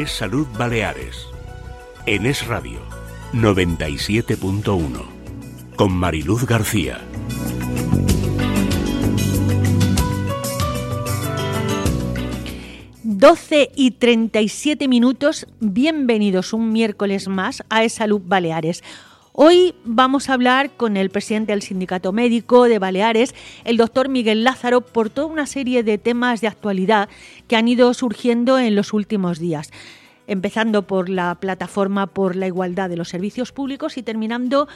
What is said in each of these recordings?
Es Salud Baleares. En Es Radio 97.1. Con Mariluz García. Doce y 37 minutos, bienvenidos un miércoles más a Es Salud Baleares. Hoy vamos a hablar con el presidente del Sindicato Médico de Baleares, el doctor Miguel Lázaro, por toda una serie de temas de actualidad que han ido surgiendo en los últimos días. Empezando por la plataforma por la igualdad de los servicios públicos y terminando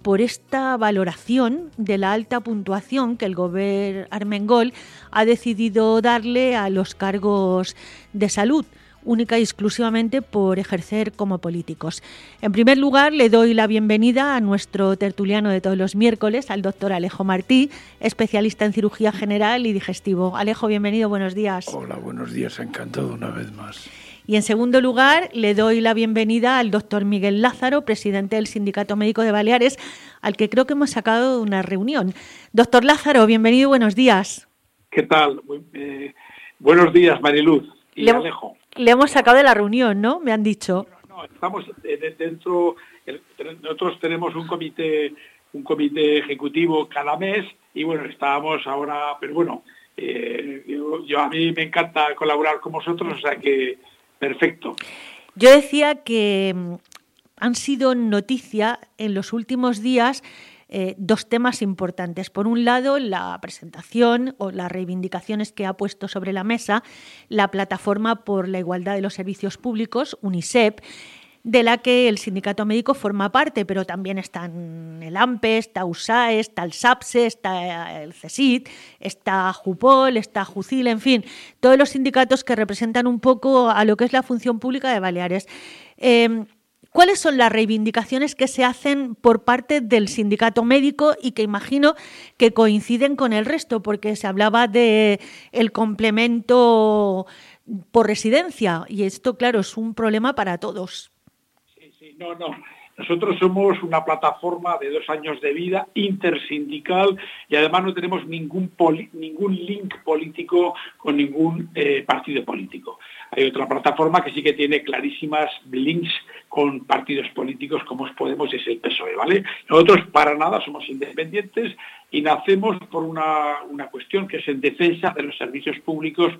por esta valoración de la alta puntuación que el gobierno Armengol ha decidido darle a los cargos de salud única y exclusivamente por ejercer como políticos. En primer lugar, le doy la bienvenida a nuestro tertuliano de todos los miércoles, al doctor Alejo Martí, especialista en cirugía general y digestivo. Alejo, bienvenido, buenos días. Hola, buenos días, encantado una vez más. Y en segundo lugar, le doy la bienvenida al doctor Miguel Lázaro, presidente del Sindicato Médico de Baleares, al que creo que hemos sacado una reunión. Doctor Lázaro, bienvenido, buenos días. ¿Qué tal? Eh, buenos días, Mariluz y le, Alejo. Le hemos sacado de la reunión, ¿no? Me han dicho. No, estamos dentro, nosotros tenemos un comité, un comité ejecutivo cada mes y bueno, estábamos ahora, pero bueno, eh, yo, a mí me encanta colaborar con vosotros, o sea que Perfecto. Yo decía que mm, han sido noticia en los últimos días eh, dos temas importantes. Por un lado, la presentación o las reivindicaciones que ha puesto sobre la mesa la Plataforma por la Igualdad de los Servicios Públicos, UNICEF, de la que el sindicato médico forma parte, pero también están el AMPE, está USAE, está el SAPSE, está el CESIT, está JUPOL, está JUCIL, en fin, todos los sindicatos que representan un poco a lo que es la función pública de Baleares. Em, ¿Cuáles son las reivindicaciones que se hacen por parte del sindicato médico y que imagino que coinciden con el resto? Porque se hablaba de el complemento por residencia y esto, claro, es un problema para todos. No, no. Nosotros somos una plataforma de dos años de vida intersindical y además no tenemos ningún, ningún link político con ningún eh, partido político. Hay otra plataforma que sí que tiene clarísimas links con partidos políticos como es Podemos es el PSOE, ¿vale? Nosotros para nada somos independientes y nacemos por una, una cuestión que es en defensa de los servicios públicos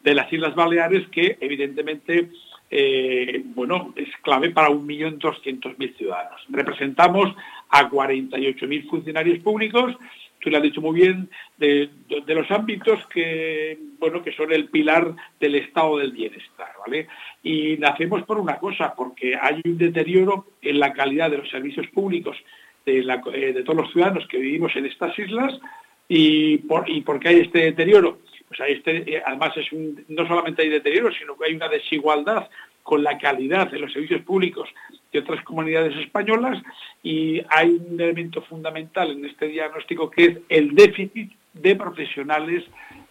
de las Islas Baleares que evidentemente eh, bueno, es clave para 1.200.000 ciudadanos. Representamos a 48.000 funcionarios públicos, tú lo has dicho muy bien, de, los ámbitos que, bueno, que son el pilar del estado del bienestar, ¿vale? Y nacemos por una cosa, porque hay un deterioro en la calidad de los servicios públicos de, eh, todos los ciudadanos que vivimos en estas islas y, por, y porque hay este deterioro pues este, eh, además es no solamente hay deterioro, sino que hay una desigualdad con la calidad de los servicios públicos de otras comunidades españolas y hay un elemento fundamental en este diagnóstico que es el déficit de profesionales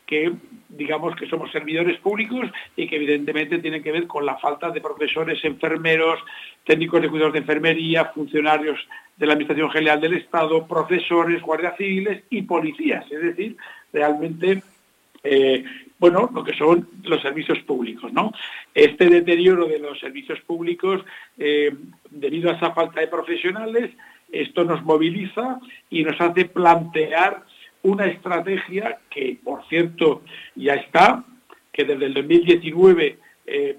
que digamos que somos servidores públicos y que evidentemente tienen que ver con la falta de profesores, enfermeros, técnicos de cuidados de enfermería, funcionarios de la Administración General del Estado, profesores, guardias civiles y policías. Es decir, realmente eh, bueno, lo que son los servicios públicos. ¿no? Este deterioro de los servicios públicos, eh, debido a esa falta de profesionales, esto nos moviliza y nos hace plantear una estrategia que, por cierto, ya está, que desde el 2019, eh,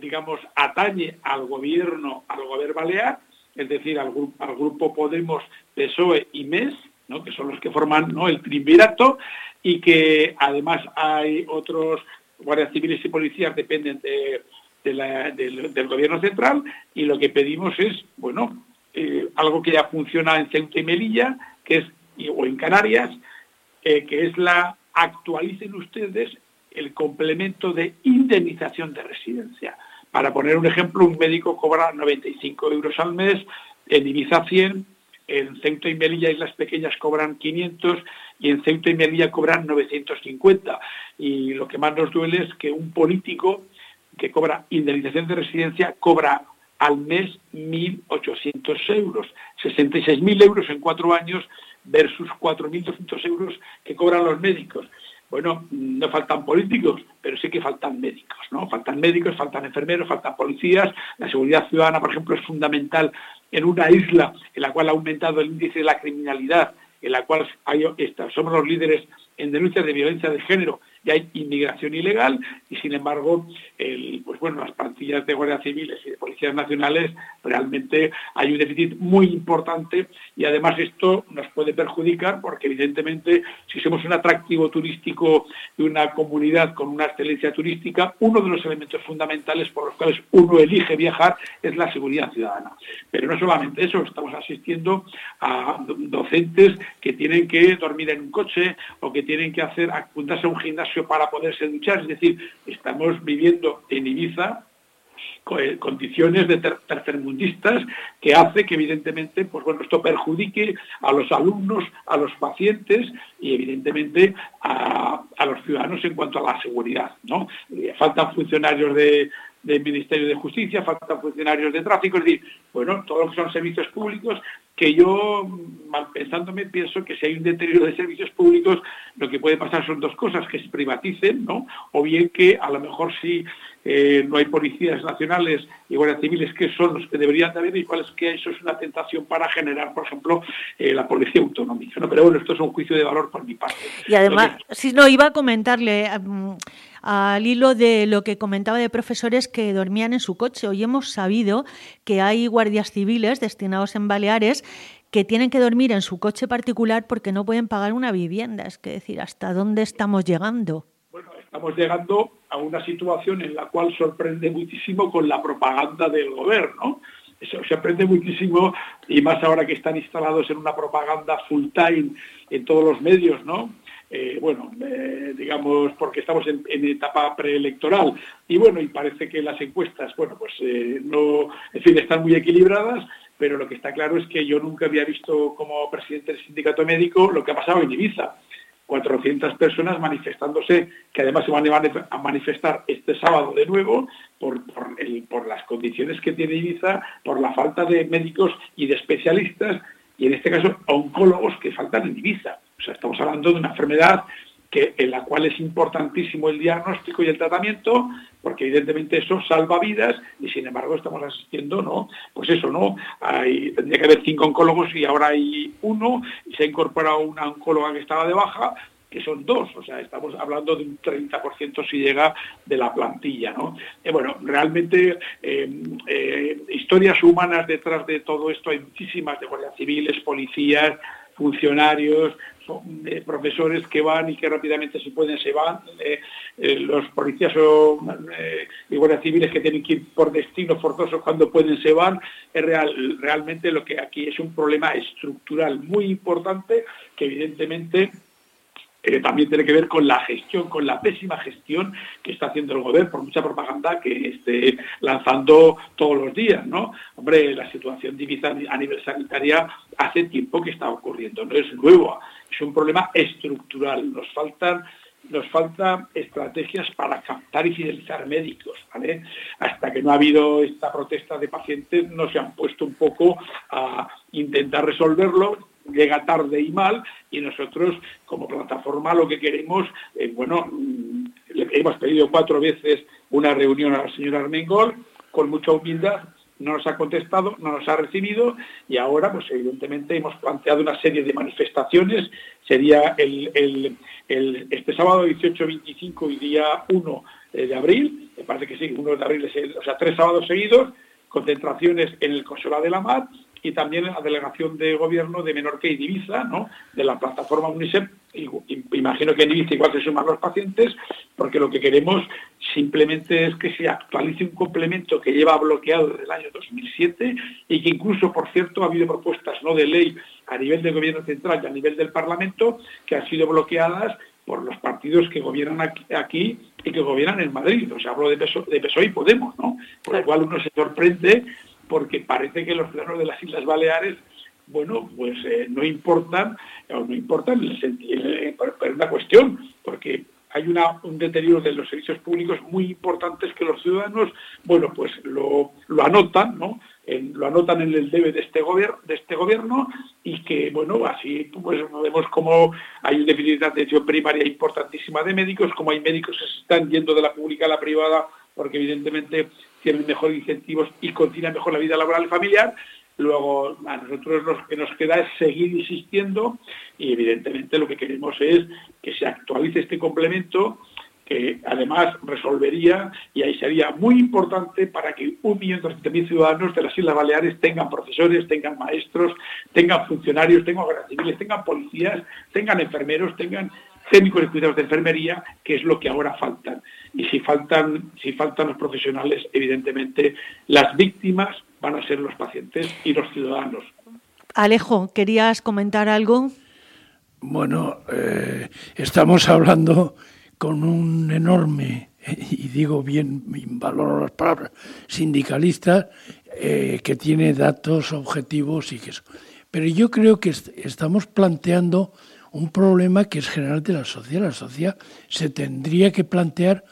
digamos, atañe al gobierno, al gobierno balear, es decir, al, al grupo Podemos, PSOE y MES, que son los que forman ¿no? el triunvirato, y que además hay otros guardias civiles y policías dependen del, gobierno central y lo que pedimos es, bueno, eh, algo que ya funciona en Ceuta y Melilla, que es, o en Canarias, eh, que es la actualicen ustedes el complemento de indemnización de residencia. Para poner un ejemplo, un médico cobra 95 euros al mes, en Ibiza 100, en Ceuta y Melilla Islas Pequeñas cobran 500 y en Ceuta y Melilla cobran 950. Y lo que más nos duele es que un político que cobra indemnización de residencia cobra al mes 1.800 euros, 66.000 euros en cuatro años versus 4.200 euros que cobran los médicos. Bueno, no faltan políticos, pero sí que faltan médicos, ¿no? Faltan médicos, faltan enfermeros, faltan policías. La seguridad ciudadana, por ejemplo, es fundamental en una isla en la cual ha aumentado el índice de la criminalidad, en la cual somos los líderes en denuncias de violencia de género y hay inmigración ilegal y sin embargo pues bueno las plantillas de guardias civiles y de policías nacionales realmente hay un déficit muy importante y además esto nos puede perjudicar porque evidentemente si somos un atractivo turístico de una comunidad con una excelencia turística uno de los elementos fundamentales por los cuales uno elige viajar es la seguridad ciudadana. Pero no solamente eso estamos asistiendo a docentes que tienen que dormir en un coche o que tienen que hacer apuntarse a un gimnasio para poderse duchar. Es decir, estamos viviendo en Ibiza eh, condiciones de tercermundistas que hace que evidentemente pues bueno esto perjudique a los alumnos a los pacientes y evidentemente a, los ciudadanos en cuanto a la seguridad no eh, faltan funcionarios de, del Ministerio de Justicia, faltan funcionarios de tráfico, decir, bueno, todos los que son servicios públicos que yo, mal pensándome, pienso que si hay un deterioro de servicios públicos, lo que puede pasar son dos cosas, que se privaticen, ¿no? O bien que a lo mejor si eh, no hay policías nacionales y guardias civiles, que son los que deberían de haber, y cuál es que eso es una tentación para generar, por ejemplo, eh, la policía autonómica, ¿no? Pero bueno, esto es un juicio de valor por mi parte. Y además, si no, iba a comentarle... Al hilo de lo que comentaba de profesores que dormían en su coche. Hoy hemos sabido que hay guardias civiles destinados en Baleares que tienen que dormir en su coche particular porque no pueden pagar una vivienda. Es que decir, ¿hasta dónde estamos llegando? Bueno, estamos llegando a una situación en la cual sorprende muchísimo con la propaganda del gobierno. Eso sorprende muchísimo y más ahora que están instalados en una propaganda full time en todos los medios, ¿no? Eh, bueno, eh, digamos, porque estamos en, etapa preelectoral y bueno, y parece que las encuestas, bueno, pues eh, no, en fin, están muy equilibradas, pero lo que está claro es que yo nunca había visto como presidente del sindicato médico lo que ha pasado en Ibiza. 400 personas manifestándose, que además se van a manifestar este sábado de nuevo por, por las condiciones que tiene Ibiza, por la falta de médicos y de especialistas, y en este caso oncólogos que faltan en Ibiza. Estamos hablando de una enfermedad que, en la cual es importantísimo el diagnóstico y el tratamiento, porque evidentemente eso salva vidas y sin embargo estamos asistiendo, ¿no? Pues eso, ¿no? Hay, tendría que haber cinco oncólogos y ahora hay uno y se ha incorporado una oncóloga que estaba de baja que son dos, o sea, estamos hablando de un 30% si llega de la plantilla, ¿no? Bueno, realmente eh, eh, historias humanas detrás de todo esto hay muchísimas de guardias civiles, policías, funcionarios, eh, profesores que van y que rápidamente se pueden, se van. Eh, eh, los policías o guardias civiles que tienen que ir por destino forzoso cuando pueden, se van. Es real, realmente lo que aquí es un problema estructural muy importante que evidentemente también tiene que ver con la gestión, con la pésima gestión que está haciendo el gobierno por mucha propaganda que esté lanzando todos los días, ¿no? Hombre, la situación divisa a nivel sanitaria hace tiempo que está ocurriendo, no es nuevo, es un problema estructural. Nos faltan nos faltan estrategias para captar y fidelizar médicos. Hasta que no ha habido esta protesta de pacientes, no se han puesto un poco a intentar resolverlo llega tarde y mal y nosotros como plataforma lo que queremos, eh, bueno, mm, le hemos pedido cuatro veces una reunión a la señora Armengol con mucha humildad, no nos ha contestado, no nos ha recibido y ahora pues evidentemente hemos planteado una serie de manifestaciones, sería el, este sábado 18, 25 y día 1 eh, de abril, me parece que sí, 1 de abril, es o sea, tres sábados seguidos, concentraciones en el Consulado de la Mar y también la delegación de gobierno de Menorca y Divisa, ¿no? de la plataforma UNICEF. imagino que en Divisa igual se suman los pacientes, porque lo que queremos simplemente es que se actualice un complemento que lleva bloqueado desde el año 2007 y que incluso, por cierto, ha habido propuestas no de ley a nivel del gobierno central y a nivel del Parlamento que han sido bloqueadas por los partidos que gobiernan aquí, y que gobiernan en Madrid. O sea, hablo de PSOE, de y Podemos, ¿no? Por lo cual uno se sorprende porque parece que los ciudadanos de las Islas Baleares bueno, pues eh, no importan, o no importan en una cuestión, porque hay un deterioro de los servicios públicos muy importantes que los ciudadanos, bueno, pues lo, anotan, ¿no? lo anotan en el debe de este, de este gobierno y que, bueno, así pues vemos como hay un déficit de atención primaria importantísima de médicos, como hay médicos que se están yendo de la pública a la privada porque evidentemente tienen mejores incentivos y continúan mejor la vida laboral y familiar, Luego, a nosotros lo que nos queda es seguir insistiendo y evidentemente lo que queremos es que se actualice este complemento que además resolvería y ahí sería muy importante para que un millón mil ciudadanos de las Islas Baleares tengan profesores, tengan maestros, tengan funcionarios, tengan guardias civiles, tengan policías, tengan enfermeros, tengan técnicos de cuidados de enfermería, que es lo que ahora faltan. Y si faltan, si faltan los profesionales, evidentemente las víctimas van a ser los pacientes y los ciudadanos. Alejo, ¿querías comentar algo? Bueno, eh, estamos hablando con un enorme, y digo bien, valoro las palabras, sindicalista eh, que tiene datos objetivos y que eso. Pero yo creo que estamos planteando un problema que es general de la sociedad. La sociedad se tendría que plantear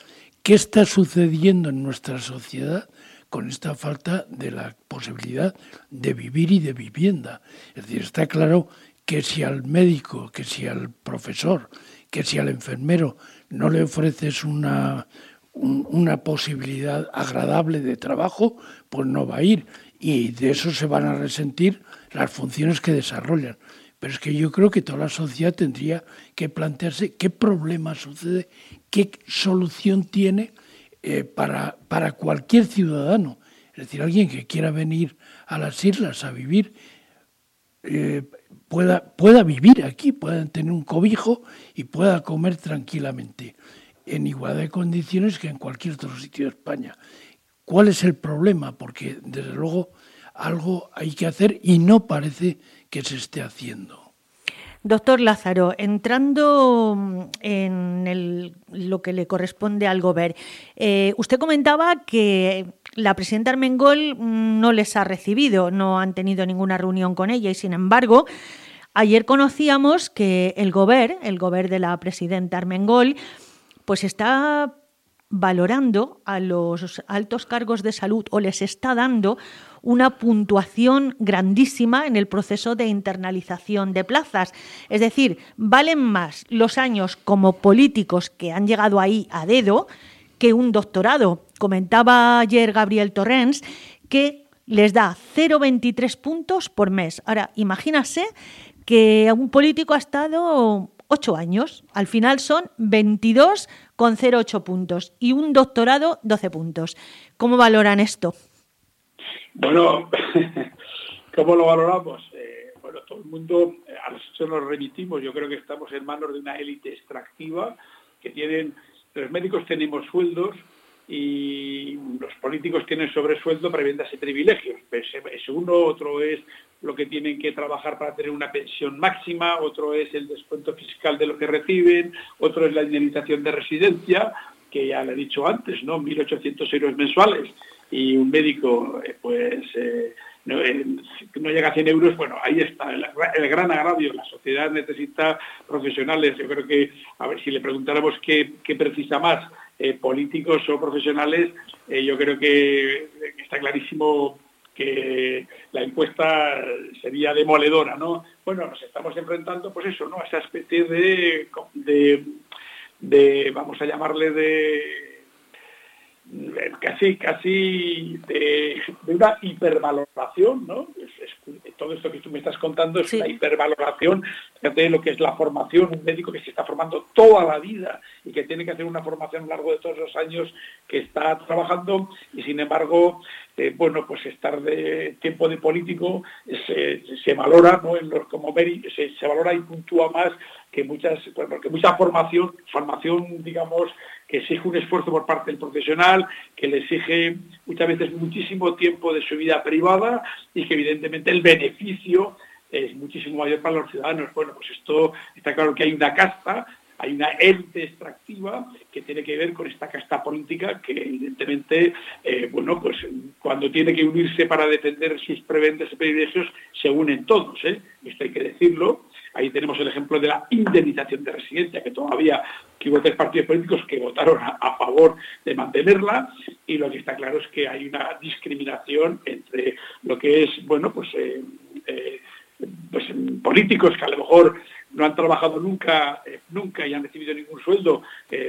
qué está sucediendo en nuestra sociedad con esta falta de la posibilidad de vivir y de vivienda. Es decir, está claro que si al médico, que si al profesor, que si al enfermero no le ofreces una, una posibilidad agradable de trabajo, pues no va a ir. Y de eso se van a resentir las funciones que desarrollan. Pero es que yo creo que toda la sociedad tendría que plantearse qué problema sucede, qué solución tiene eh, para, para cualquier ciudadano. Es decir, alguien que quiera venir a las islas a vivir, eh, pueda, pueda vivir aquí, pueda tener un cobijo y pueda comer tranquilamente, en igualdad de condiciones que en cualquier otro sitio de España. ¿Cuál es el problema? Porque, desde luego, algo hay que hacer y no parece que se esté haciendo. Doctor Lázaro, entrando mm, en lo que le corresponde al Gober, eh, usted comentaba que la presidenta Armengol mm, no les ha recibido, no han tenido ninguna reunión con ella y, sin embargo, ayer conocíamos que el Gober, el Gober de la presidenta Armengol, pues está valorando a los altos cargos de salud o les está dando una puntuación grandísima en el proceso de internalización de plazas. Es decir, valen más los años como políticos que han llegado ahí a dedo que un doctorado. Comentaba ayer Gabriel Torrens que les da 0,23 puntos por mes. Ahora, imagínase que un político ha estado 8 años. Al final son 22 con 0,8 puntos y un doctorado 12 puntos. ¿Cómo valoran esto? Bueno, ¿cómo lo valoramos? Eh, bueno, todo el mundo, eh, a nosotros nos remitimos, yo creo que estamos en manos de una élite extractiva que tienen, los médicos tenemos sueldos y los políticos tienen sobresueldo para venderse privilegios. Pues, es uno, otro es lo que tienen que trabajar para tener una pensión máxima, otro es el descuento fiscal de lo que reciben, otro es la indemnización de residencia, que ya le he dicho antes, ¿no? 1.800 euros mensuales y un médico eh, pues eh, eh, no, llega a 100 euros, bueno, ahí está el, gran agravio. La sociedad necesita profesionales. Yo creo que, a ver, si le preguntáramos qué, precisa más, políticos o profesionales, yo creo que está clarísimo que la encuesta sería demoledora, ¿no? Bueno, nos estamos enfrentando, pues eso, ¿no? A esa especie de, de vamos a llamarle de casi casi de, una hipervaloración, ¿no? todo esto que tú me estás contando es una hipervaloración de lo que es la formación, un médico que se está formando toda la vida y que tiene que hacer una formación a lo largo de todos los años que está trabajando y sin embargo, eh, bueno, pues estar de tiempo de político se, valora, ¿no? Como se, se valora y puntúa más que muchas, bueno, que mucha formación, formación, digamos, que exige un esfuerzo por parte del profesional, que le exige muchas veces muchísimo tiempo de su vida privada y que evidentemente el beneficio es muchísimo mayor para los ciudadanos. Bueno, pues esto está claro que hay una casta, hay una élite extractiva que tiene que ver con esta casta política que evidentemente, eh, bueno, pues cuando tiene que unirse para defender sus prebendas y privilegios, se unen todos, ¿eh? esto hay que decirlo. Ahí tenemos el ejemplo de la indemnización de residencia, que todavía que hubo tres partidos políticos que votaron a, favor de mantenerla, y lo que está claro es que hay una discriminación entre lo que es, bueno, pues, eh, eh, pues políticos que a lo mejor no han trabajado nunca, eh, nunca y han recibido ningún sueldo,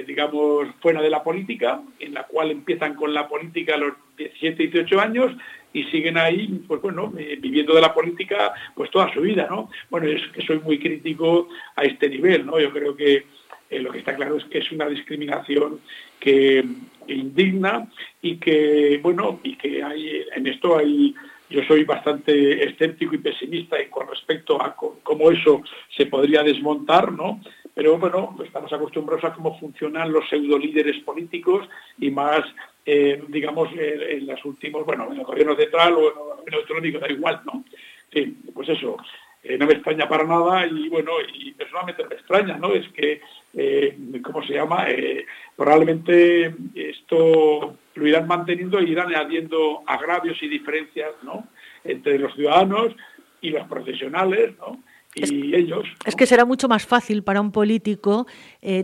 digamos, fuera de la política, en la cual empiezan con la política a los 17, 18 años y siguen ahí, pues bueno, viviendo de la política pues toda su vida, ¿no? Bueno, es que soy muy crítico a este nivel, ¿no? Yo creo que eh, lo que está claro es que es una discriminación que, indigna y que, bueno, y que hay, en esto hay, yo soy bastante escéptico y pesimista con respecto a cómo eso se podría desmontar, ¿no? Pero bueno, estamos acostumbrados a cómo funcionan los pseudo líderes políticos y más, eh, digamos, en los últimos, bueno, en el gobierno central o en el gobierno autonómico, da igual, ¿no? Sí, pues eso, eh, no me extraña para nada y bueno, y personalmente me extraña, ¿no? Es que, eh, ¿cómo se llama? Eh, probablemente esto lo irán manteniendo e irán añadiendo agravios y diferencias, ¿no? Entre los ciudadanos y los profesionales, ¿no? Y ellos. Es que será mucho más fácil para un político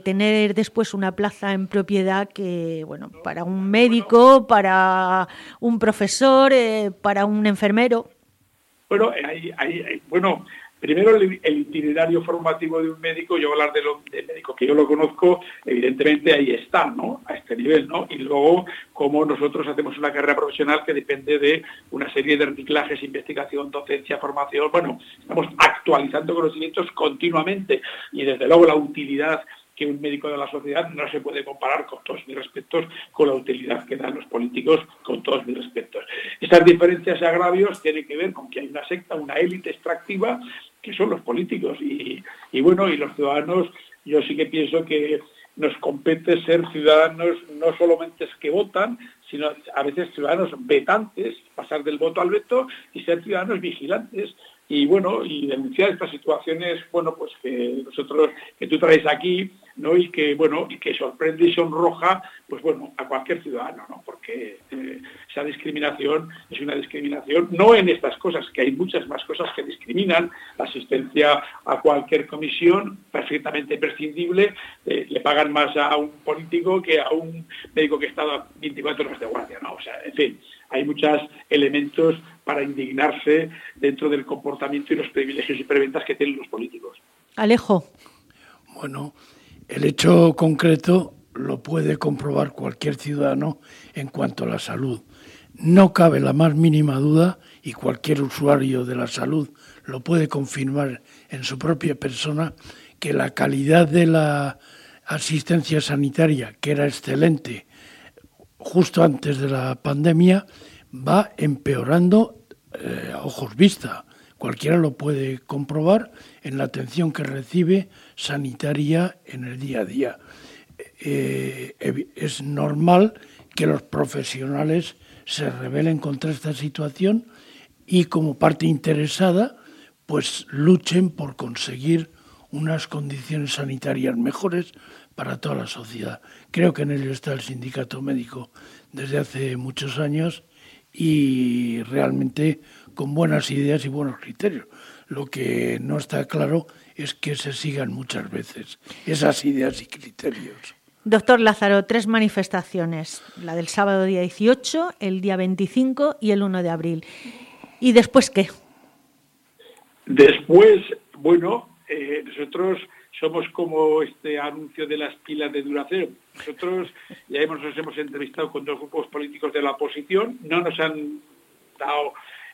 tener después una plaza en propiedad que, bueno, para un médico, para un profesor, para un enfermero. Bueno, hay, bueno, primero el, itinerario formativo de un médico, yo hablar de lo, del médico que yo lo conozco, evidentemente ahí está, ¿no? A este nivel, ¿no? Y luego, como nosotros hacemos una carrera profesional que depende de una serie de reciclajes, investigación, docencia, formación, bueno, estamos actualizando conocimientos continuamente y desde luego la utilidad que un médico de la sociedad no se puede comparar con todos mis respetos con la utilidad que dan los políticos con todos mis respetos. Estas diferencias y agravios tienen que ver con que hay una secta, una élite extractiva que son los políticos. Y, bueno, y los ciudadanos, yo sí que pienso que nos compete ser ciudadanos no solamente que votan, sino a veces ciudadanos vetantes, pasar del voto al veto y ser ciudadanos vigilantes y bueno, y denunciar estas situaciones, bueno, pues que nosotros, que tú traes aquí, ¿no? Y que, bueno, y que sorprende y sonroja, pues bueno, a cualquier ciudadano, ¿no? Porque eh, esa discriminación es una discriminación, no en estas cosas, que hay muchas más cosas que discriminan, la asistencia a cualquier comisión, perfectamente prescindible, eh, le pagan más a un político que a un médico que estado 24 horas de guardia, ¿no? O sea, en fin, hay muchos elementos para indignarse dentro del comportamiento y los privilegios y preventas que tienen los políticos. Alejo. Bueno, el hecho concreto lo puede comprobar cualquier ciudadano en cuanto a la salud. No cabe la más mínima duda, y cualquier usuario de la salud lo puede confirmar en su propia persona, que la calidad de la asistencia sanitaria, que era excelente justo antes de la pandemia, va empeorando eh, a ojos vista. Cualquiera lo puede comprobar en la atención que recibe sanitaria en el día a día. Eh, es normal que los profesionales se rebelen contra esta situación y como parte interesada pues luchen por conseguir unas condiciones sanitarias mejores para toda la sociedad. Creo que en ello está el sindicato médico desde hace muchos años y realmente con buenas ideas y buenos criterios. Lo que no está claro es que se sigan muchas veces esas ideas y criterios. Doctor Lázaro, tres manifestaciones, la del sábado día 18, el día 25 y el 1 de abril. ¿Y después qué? Después, bueno, eh, nosotros somos como este anuncio de las pilas de duración. Nosotros ya hemos, nos hemos entrevistado con dos grupos políticos de la oposición, no nos han dado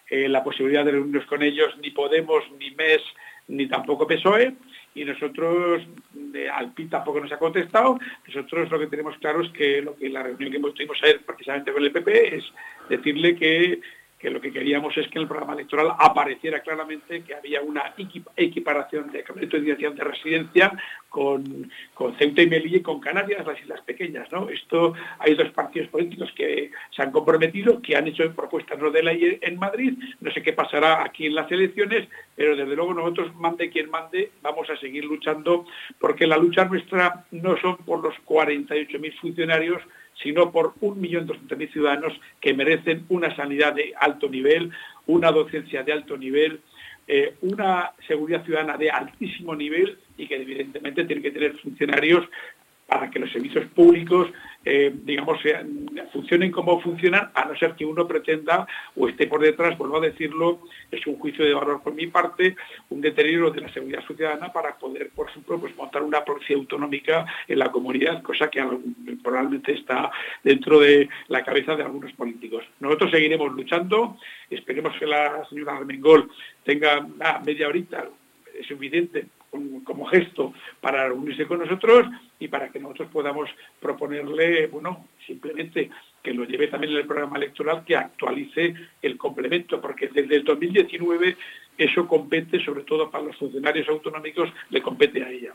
eh, la posibilidad de reunirnos con ellos ni Podemos, ni MES, ni tampoco PSOE, y nosotros, de Alpi tampoco nos ha contestado, nosotros lo que tenemos claro es que lo que la reunión que tuvimos ayer precisamente con el PP es decirle que que lo que queríamos es que en el programa electoral apareciera claramente que había una equiparación de dirección de residencia con, con, Ceuta y Melilla y con Canarias, las islas pequeñas. ¿no? Esto hay dos partidos políticos que se han comprometido, que han hecho propuestas no de ley en Madrid. No sé qué pasará aquí en las elecciones, pero desde luego nosotros, mande quien mande, vamos a seguir luchando, porque la lucha nuestra no son por los 48.000 funcionarios, sino por 1.200.000 ciudadanos que merecen una sanidad de alto nivel, una docencia de alto nivel, eh, una seguridad ciudadana de altísimo nivel y que evidentemente tiene que tener funcionarios para que los servicios públicos, eh, digamos, funcionen como funcionan, a no ser que uno pretenda o esté por detrás, vuelvo a decirlo, es un juicio de valor por mi parte, un deterioro de la seguridad ciudadana para poder, por ejemplo, pues, montar una policía autonómica en la comunidad, cosa que probablemente está dentro de la cabeza de algunos políticos. Nosotros seguiremos luchando, esperemos que la señora Armengol tenga media horita suficiente como gesto para reunirse con nosotros y para que nosotros podamos proponerle, bueno, simplemente que lo lleve también en el programa electoral, que actualice el complemento, porque desde el 2019 eso compete, sobre todo para los funcionarios autonómicos, le compete a ella.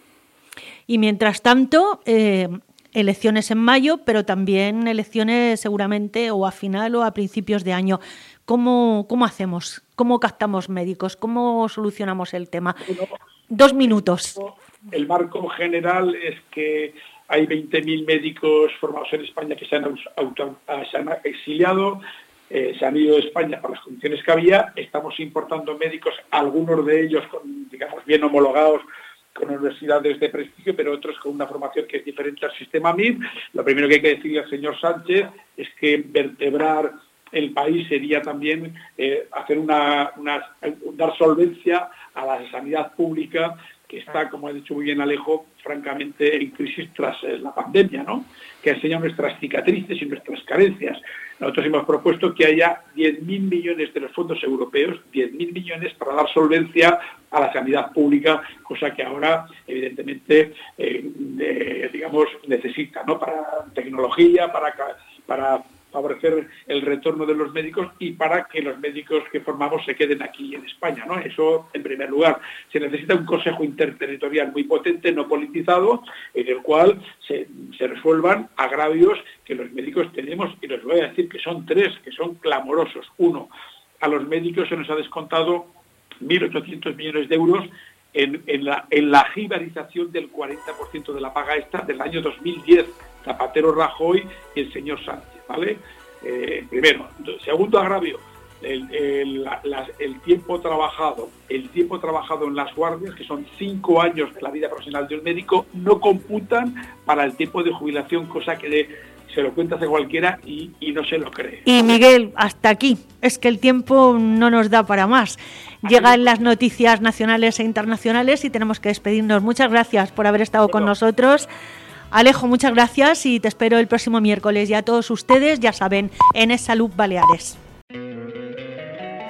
Y mientras tanto, eh, elecciones en mayo, pero también elecciones seguramente o a final o a principios de año. ¿Cómo, cómo hacemos? ¿Cómo captamos médicos? ¿Cómo solucionamos el tema? Dos minutos. El marco general es que hay 20.000 médicos formados en España que se han, ah, exiliado, eh, se han ido de España por las condiciones que había. Estamos importando médicos, algunos de ellos, digamos, bien homologados con universidades de prestigio, pero otros con una formación que es diferente al sistema MIR. Lo primero que hay que decirle al señor Sánchez es que vertebrar el país sería también eh, hacer una, dar solvencia a la sanidad pública que está, como ha dicho muy bien Alejo, francamente en crisis tras eh, la pandemia, ¿no? que enseña nuestras cicatrices y nuestras carencias. Nosotros hemos propuesto que haya 10.000 millones de los fondos europeos, 10.000 millones para dar solvencia a la sanidad pública, cosa que ahora evidentemente eh, digamos necesita, ¿no? para tecnología, para, para favorecer el retorno de los médicos y para que los médicos que formamos se queden aquí en España. ¿no? Eso, en primer lugar, se necesita un consejo interterritorial muy potente, no politizado, en el cual se, resuelvan agravios que los médicos tenemos, y les voy a decir que son tres, que son clamorosos. Uno, a los médicos se nos ha descontado 1.800 millones de euros en, la, en la jibarización del 40% de la paga esta del año 2010, Zapatero Rajoy y el señor Sánchez. ¿vale? Eh, primero. Segundo agravio, el, tiempo trabajado, el tiempo trabajado en las guardias, que son cinco años de la vida profesional de un médico, no computan para el tiempo de jubilación, cosa que se lo cuenta hace cualquiera y, no se lo cree. Y Miguel, hasta aquí. Es que el tiempo no nos da para más. Llegan las noticias nacionales e internacionales y tenemos que despedirnos. Muchas gracias por haber estado con nosotros. Alejo, muchas gracias y te espero el próximo miércoles. Y a todos ustedes, ya saben, en Salud Baleares.